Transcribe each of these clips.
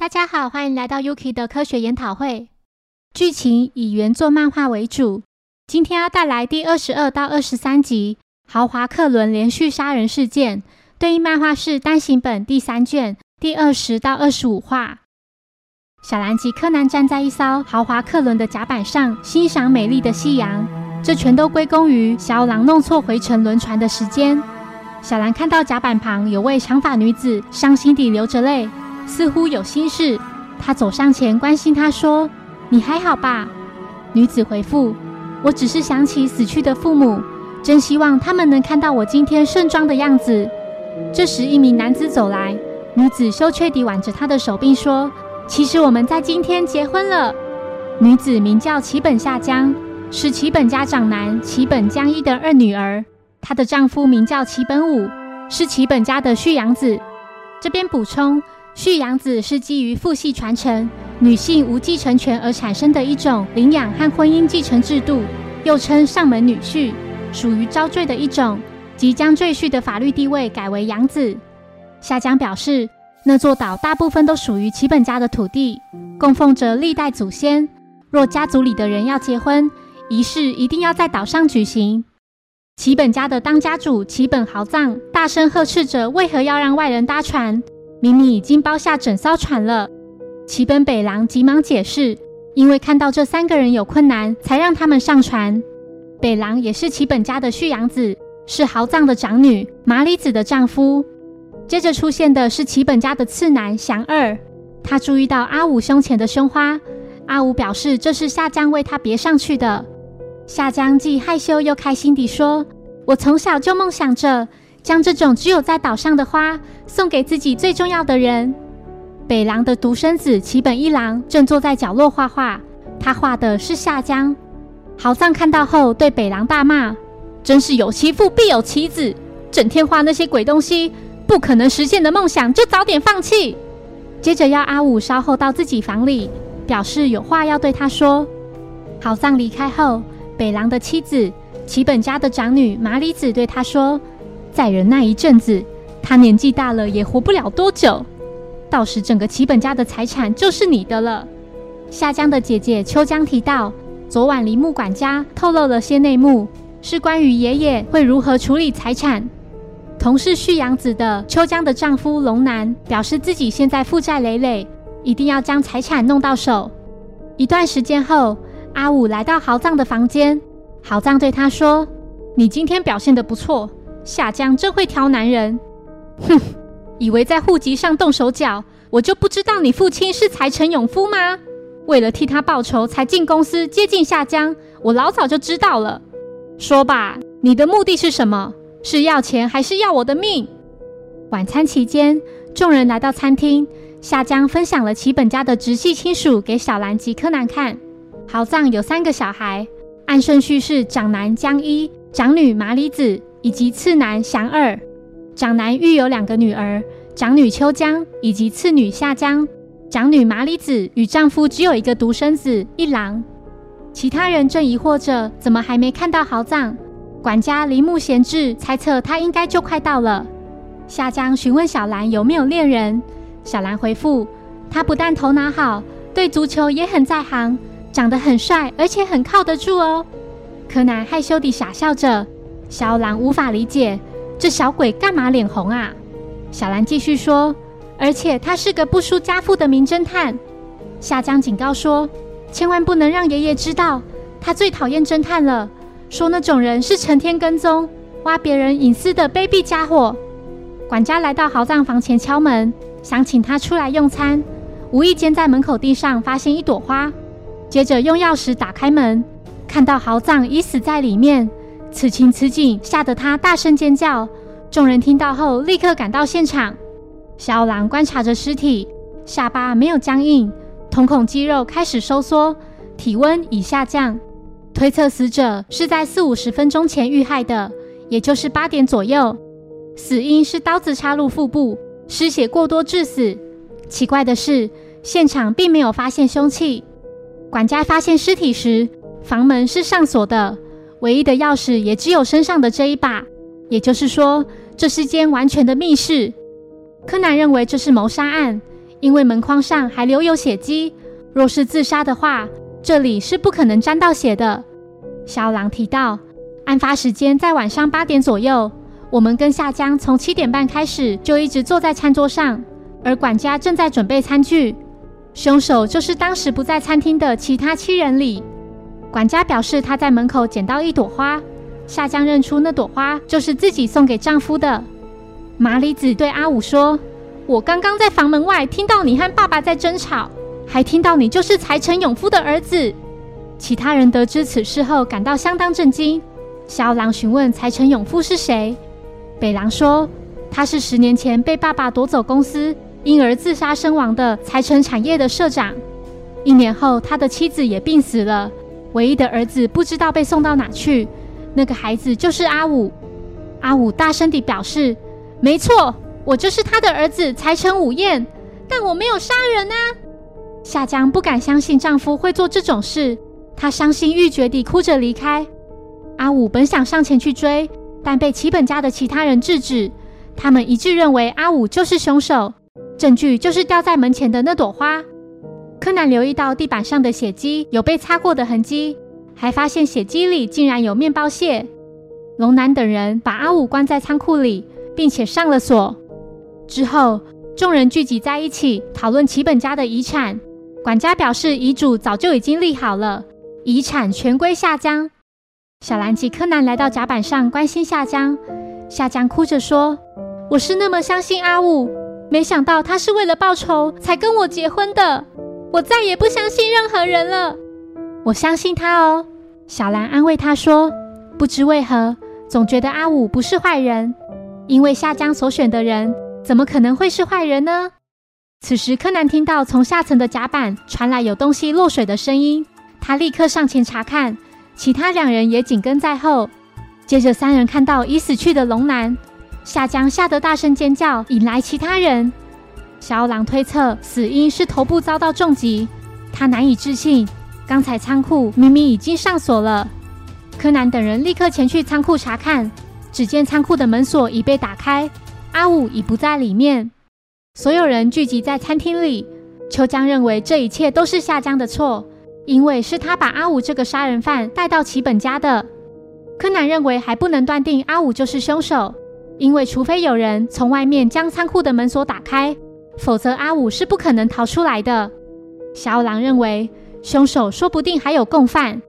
大家好，欢迎来到 Yuki 的科学研讨会。剧情以原作漫画为主。今天要带来第二十二到二十三集《豪华客轮连续杀人事件》，对应漫画是单行本第三卷第二十到二十五话。小兰及柯南站在一艘豪华客轮的甲板上，欣赏美丽的夕阳。这全都归功于小狼弄错回程轮船的时间。小兰看到甲板旁有位长发女子，伤心地流着泪。似乎有心事，他走上前关心她说：“你还好吧？”女子回复：“我只是想起死去的父母，真希望他们能看到我今天盛装的样子。”这时，一名男子走来，女子羞怯地挽着他的手臂说：“其实我们在今天结婚了。”女子名叫齐本夏江，是齐本家长男齐本江一的二女儿。她的丈夫名叫齐本武，是齐本家的续养子。这边补充。续养子是基于父系传承、女性无继承权而产生的一种领养和婚姻继承制度，又称上门女婿，属于招赘的一种，即将赘婿的法律地位改为养子。夏江表示，那座岛大部分都属于齐本家的土地，供奉着历代祖先。若家族里的人要结婚，仪式一定要在岛上举行。齐本家的当家主齐本豪藏大声呵斥着：“为何要让外人搭船？”明明已经包下整艘船了，齐本北狼急忙解释：“因为看到这三个人有困难，才让他们上船。”北狼也是齐本家的续养子，是豪藏的长女麻里子的丈夫。接着出现的是齐本家的次男祥二，他注意到阿武胸前的胸花，阿武表示这是夏江为他别上去的。夏江既害羞又开心地说：“我从小就梦想着。”将这种只有在岛上的花送给自己最重要的人。北狼的独生子齐本一郎正坐在角落画画，他画的是夏江。豪藏看到后对北狼大骂：“真是有其父必有其子，整天画那些鬼东西，不可能实现的梦想就早点放弃。”接着要阿武稍后到自己房里，表示有话要对他说。豪藏离开后，北狼的妻子齐本家的长女麻里子对他说。再忍耐一阵子，他年纪大了也活不了多久。到时整个齐本家的财产就是你的了。夏江的姐姐秋江提到，昨晚铃木管家透露了些内幕，是关于爷爷会如何处理财产。同是续养子的秋江的丈夫龙南表示自己现在负债累累，一定要将财产弄到手。一段时间后，阿武来到豪藏的房间，豪藏对他说：“你今天表现得不错。”夏江真会挑男人，哼！以为在户籍上动手脚，我就不知道你父亲是财成勇夫吗？为了替他报仇，才进公司接近夏江，我老早就知道了。说吧，你的目的是什么？是要钱还是要我的命？晚餐期间，众人来到餐厅，夏江分享了其本家的直系亲属给小兰及柯南看。豪藏有三个小孩，按顺序是长男江一，长女麻里子。以及次男祥二，长男育有两个女儿，长女秋江以及次女夏江，长女麻里子与丈夫只有一个独生子一郎。其他人正疑惑着，怎么还没看到豪藏？管家铃木贤治猜测他应该就快到了。夏江询问小兰有没有恋人，小兰回复他不但头脑好，对足球也很在行，长得很帅，而且很靠得住哦。柯南害羞地傻笑着。小兰无法理解这小鬼干嘛脸红啊？小兰继续说：“而且他是个不输家父的名侦探。”夏江警告说：“千万不能让爷爷知道，他最讨厌侦探了。说那种人是成天跟踪、挖别人隐私的卑鄙家伙。”管家来到豪藏房前敲门，想请他出来用餐，无意间在门口地上发现一朵花，接着用钥匙打开门，看到豪藏已死在里面。此情此景，吓得他大声尖叫。众人听到后，立刻赶到现场。小狼观察着尸体，下巴没有僵硬，瞳孔肌肉开始收缩，体温已下降，推测死者是在四五十分钟前遇害的，也就是八点左右。死因是刀子插入腹部，失血过多致死。奇怪的是，现场并没有发现凶器。管家发现尸体时，房门是上锁的。唯一的钥匙也只有身上的这一把，也就是说，这是间完全的密室。柯南认为这是谋杀案，因为门框上还留有血迹。若是自杀的话，这里是不可能沾到血的。小狼提到，案发时间在晚上八点左右。我们跟夏江从七点半开始就一直坐在餐桌上，而管家正在准备餐具。凶手就是当时不在餐厅的其他七人里。管家表示他在门口捡到一朵花，夏江认出那朵花就是自己送给丈夫的。麻里子对阿武说：“我刚刚在房门外听到你和爸爸在争吵，还听到你就是财成永夫的儿子。”其他人得知此事后感到相当震惊。小狼询问财成永夫是谁。北狼说：“他是十年前被爸爸夺走公司，因而自杀身亡的财成产业的社长。一年后，他的妻子也病死了，唯一的儿子不知道被送到哪去。那个孩子就是阿武。”阿武大声地表示：“没错，我就是他的儿子财成武彦，但我没有杀人啊！”夏江不敢相信丈夫会做这种事，她伤心欲绝地哭着离开。阿武本想上前去追。但被齐本家的其他人制止，他们一致认为阿武就是凶手，证据就是掉在门前的那朵花。柯南留意到地板上的血迹有被擦过的痕迹，还发现血迹里竟然有面包屑。龙南等人把阿武关在仓库里，并且上了锁。之后，众人聚集在一起讨论齐本家的遗产。管家表示，遗嘱早就已经立好了，遗产全归夏江。小兰及柯南来到甲板上关心夏江，夏江哭着说：“我是那么相信阿武，没想到他是为了报仇才跟我结婚的。我再也不相信任何人了。我相信他哦。”小兰安慰他说：“不知为何，总觉得阿武不是坏人，因为夏江所选的人怎么可能会是坏人呢？”此时，柯南听到从下层的甲板传来有东西落水的声音，他立刻上前查看。其他两人也紧跟在后。接着，三人看到已死去的龙男，夏江吓得大声尖叫，引来其他人。小狼推测死因是头部遭到重击，他难以置信，刚才仓库明明已经上锁了。柯南等人立刻前去仓库查看，只见仓库的门锁已被打开，阿武已不在里面。所有人聚集在餐厅里，秋江认为这一切都是夏江的错。因为是他把阿武这个杀人犯带到齐本家的，柯南认为还不能断定阿武就是凶手，因为除非有人从外面将仓库的门锁打开，否则阿武是不可能逃出来的。小五郎认为凶手说不定还有共犯。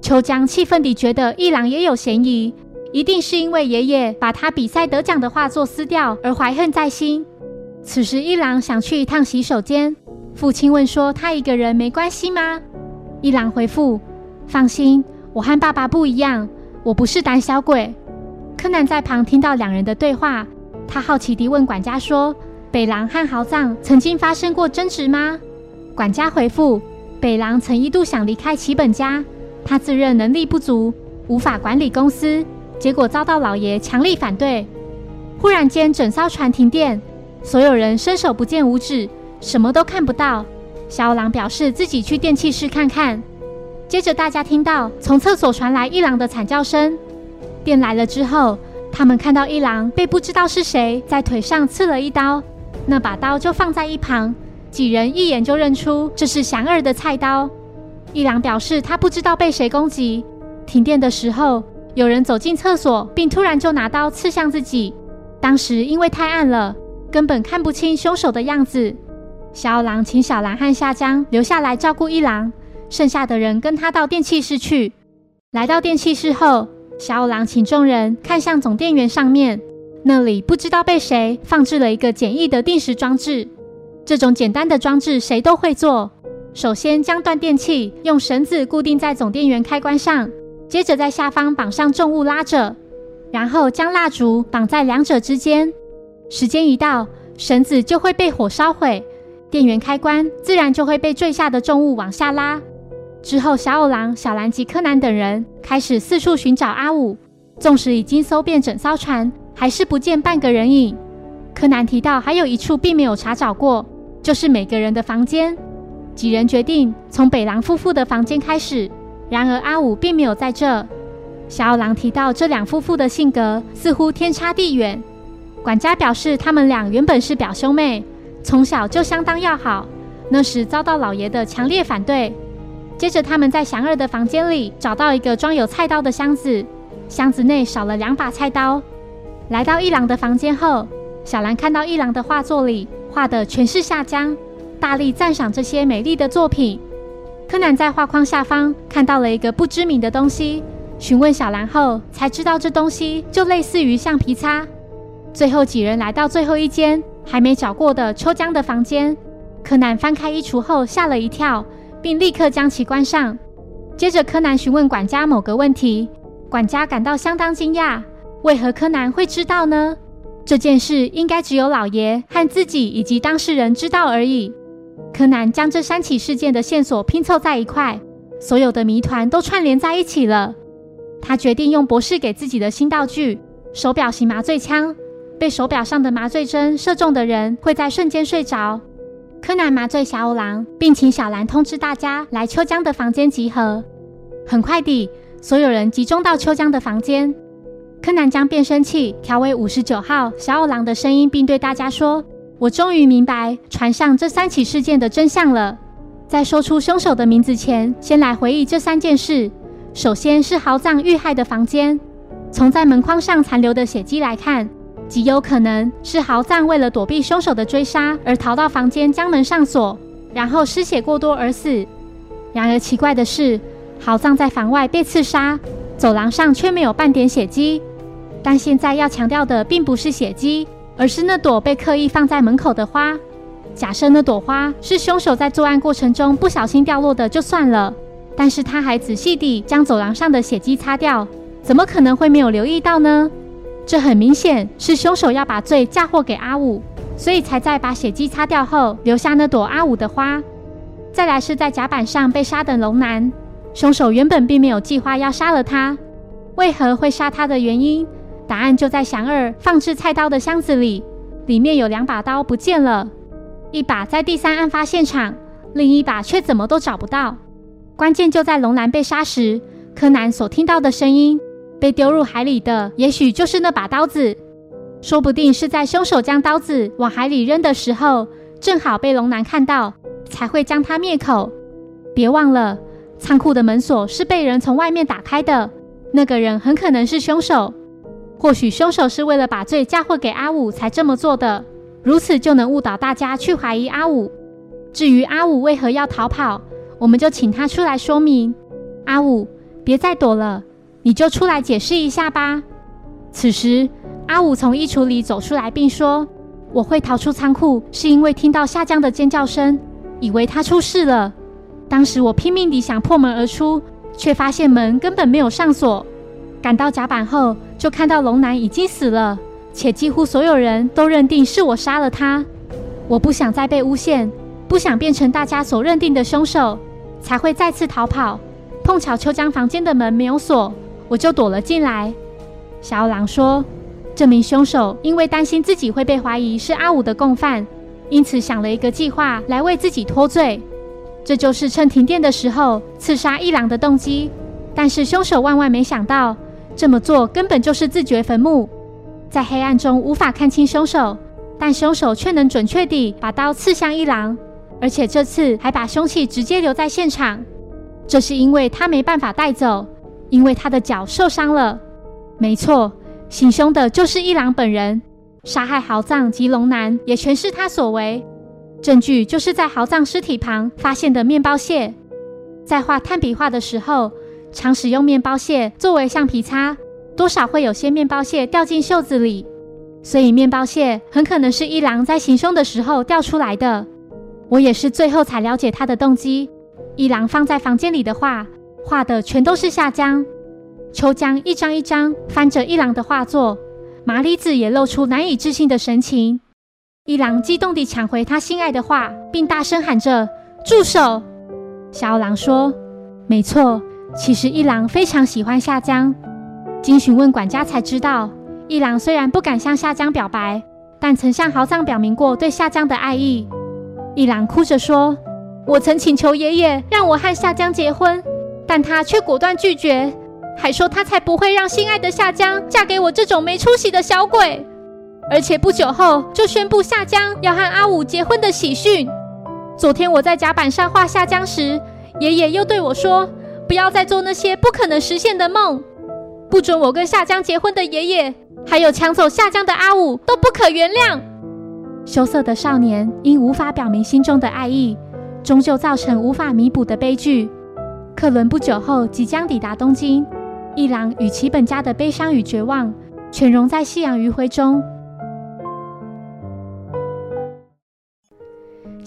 秋江气愤地觉得一郎也有嫌疑，一定是因为爷爷把他比赛得奖的画作撕掉而怀恨在心。此时一郎想去一趟洗手间，父亲问说他一个人没关系吗？一郎回复：“放心，我和爸爸不一样，我不是胆小鬼。”柯南在旁听到两人的对话，他好奇地问管家说：“北狼和豪藏曾经发生过争执吗？”管家回复：“北狼曾一度想离开齐本家，他自认能力不足，无法管理公司，结果遭到老爷强力反对。忽然间，整艘船停电，所有人伸手不见五指，什么都看不到。”小狼表示自己去电器室看看。接着，大家听到从厕所传来一郎的惨叫声。电来了之后，他们看到一郎被不知道是谁在腿上刺了一刀，那把刀就放在一旁，几人一眼就认出这是祥二的菜刀。一郎表示他不知道被谁攻击。停电的时候，有人走进厕所，并突然就拿刀刺向自己。当时因为太暗了，根本看不清凶手的样子。小狼请小兰和夏江留下来照顾一郎，剩下的人跟他到电器室去。来到电器室后，小狼请众人看向总电源上面，那里不知道被谁放置了一个简易的定时装置。这种简单的装置谁都会做。首先将断电器用绳子固定在总电源开关上，接着在下方绑上重物拉着，然后将蜡烛绑在两者之间。时间一到，绳子就会被火烧毁。电源开关自然就会被坠下的重物往下拉。之后，小五郎、小兰及柯南等人开始四处寻找阿武。纵使已经搜遍整艘船，还是不见半个人影。柯南提到，还有一处并没有查找过，就是每个人的房间。几人决定从北狼夫妇的房间开始。然而，阿武并没有在这。小二郎提到，这两夫妇的性格似乎天差地远。管家表示，他们俩原本是表兄妹。从小就相当要好。那时遭到老爷的强烈反对。接着，他们在祥儿的房间里找到一个装有菜刀的箱子，箱子内少了两把菜刀。来到一郎的房间后，小兰看到一郎的画作里画的全是下江，大力赞赏这些美丽的作品。柯南在画框下方看到了一个不知名的东西，询问小兰后才知道这东西就类似于橡皮擦。最后几人来到最后一间还没找过的秋江的房间，柯南翻开衣橱后吓了一跳。并立刻将其关上。接着，柯南询问管家某个问题，管家感到相当惊讶：为何柯南会知道呢？这件事应该只有老爷和自己以及当事人知道而已。柯南将这三起事件的线索拼凑在一块，所有的谜团都串联在一起了。他决定用博士给自己的新道具——手表型麻醉枪。被手表上的麻醉针射中的人会在瞬间睡着。柯南麻醉小五郎，并请小兰通知大家来秋江的房间集合。很快地，所有人集中到秋江的房间。柯南将变声器调为五十九号小五郎的声音，并对大家说：“我终于明白船上这三起事件的真相了。在说出凶手的名字前，先来回忆这三件事。首先是豪藏遇害的房间，从在门框上残留的血迹来看。”极有可能是豪藏为了躲避凶手的追杀而逃到房间，将门上锁，然后失血过多而死。然而奇怪的是，豪藏在房外被刺杀，走廊上却没有半点血迹。但现在要强调的并不是血迹，而是那朵被刻意放在门口的花。假设那朵花是凶手在作案过程中不小心掉落的就算了，但是他还仔细地将走廊上的血迹擦掉，怎么可能会没有留意到呢？这很明显是凶手要把罪嫁祸给阿武，所以才在把血迹擦掉后留下那朵阿武的花。再来是在甲板上被杀的龙男，凶手原本并没有计划要杀了他，为何会杀他的原因，答案就在祥二放置菜刀的箱子里，里面有两把刀不见了，一把在第三案发现场，另一把却怎么都找不到。关键就在龙男被杀时，柯南所听到的声音。被丢入海里的，也许就是那把刀子，说不定是在凶手将刀子往海里扔的时候，正好被龙男看到，才会将他灭口。别忘了，仓库的门锁是被人从外面打开的，那个人很可能是凶手。或许凶手是为了把罪嫁祸给阿武才这么做的，如此就能误导大家去怀疑阿武。至于阿武为何要逃跑，我们就请他出来说明。阿武，别再躲了。你就出来解释一下吧。此时，阿武从衣橱里走出来，并说：“我会逃出仓库，是因为听到下降的尖叫声，以为他出事了。当时我拼命地想破门而出，却发现门根本没有上锁。赶到甲板后，就看到龙男已经死了，且几乎所有人都认定是我杀了他。我不想再被诬陷，不想变成大家所认定的凶手，才会再次逃跑。碰巧秋江房间的门没有锁。”我就躲了进来。小狼说：“这名凶手因为担心自己会被怀疑是阿武的共犯，因此想了一个计划来为自己脱罪。这就是趁停电的时候刺杀一郎的动机。但是凶手万万没想到，这么做根本就是自掘坟墓。在黑暗中无法看清凶手，但凶手却能准确地把刀刺向一郎，而且这次还把凶器直接留在现场。这是因为他没办法带走。”因为他的脚受伤了，没错，行凶的就是一郎本人，杀害豪藏及龙男也全是他所为。证据就是在豪藏尸体旁发现的面包屑。在画炭笔画的时候，常使用面包屑作为橡皮擦，多少会有些面包屑掉进袖子里，所以面包屑很可能是一郎在行凶的时候掉出来的。我也是最后才了解他的动机。一郎放在房间里的画。画的全都是下江，秋江一张一张翻着一郎的画作，麻里子也露出难以置信的神情。一郎激动地抢回他心爱的画，并大声喊着：“住手！”小二郎说：“没错，其实一郎非常喜欢夏江。经询问管家才知道，一郎虽然不敢向夏江表白，但曾向豪藏表明过对夏江的爱意。”一郎哭着说：“我曾请求爷爷让我和夏江结婚。”但他却果断拒绝，还说他才不会让心爱的夏江嫁给我这种没出息的小鬼。而且不久后就宣布夏江要和阿武结婚的喜讯。昨天我在甲板上画夏江时，爷爷又对我说：“不要再做那些不可能实现的梦，不准我跟夏江结婚的爷爷，还有抢走夏江的阿武都不可原谅。”羞涩的少年因无法表明心中的爱意，终究造成无法弥补的悲剧。克伦不久后即将抵达东京，一郎与其本家的悲伤与绝望全融在夕阳余晖中。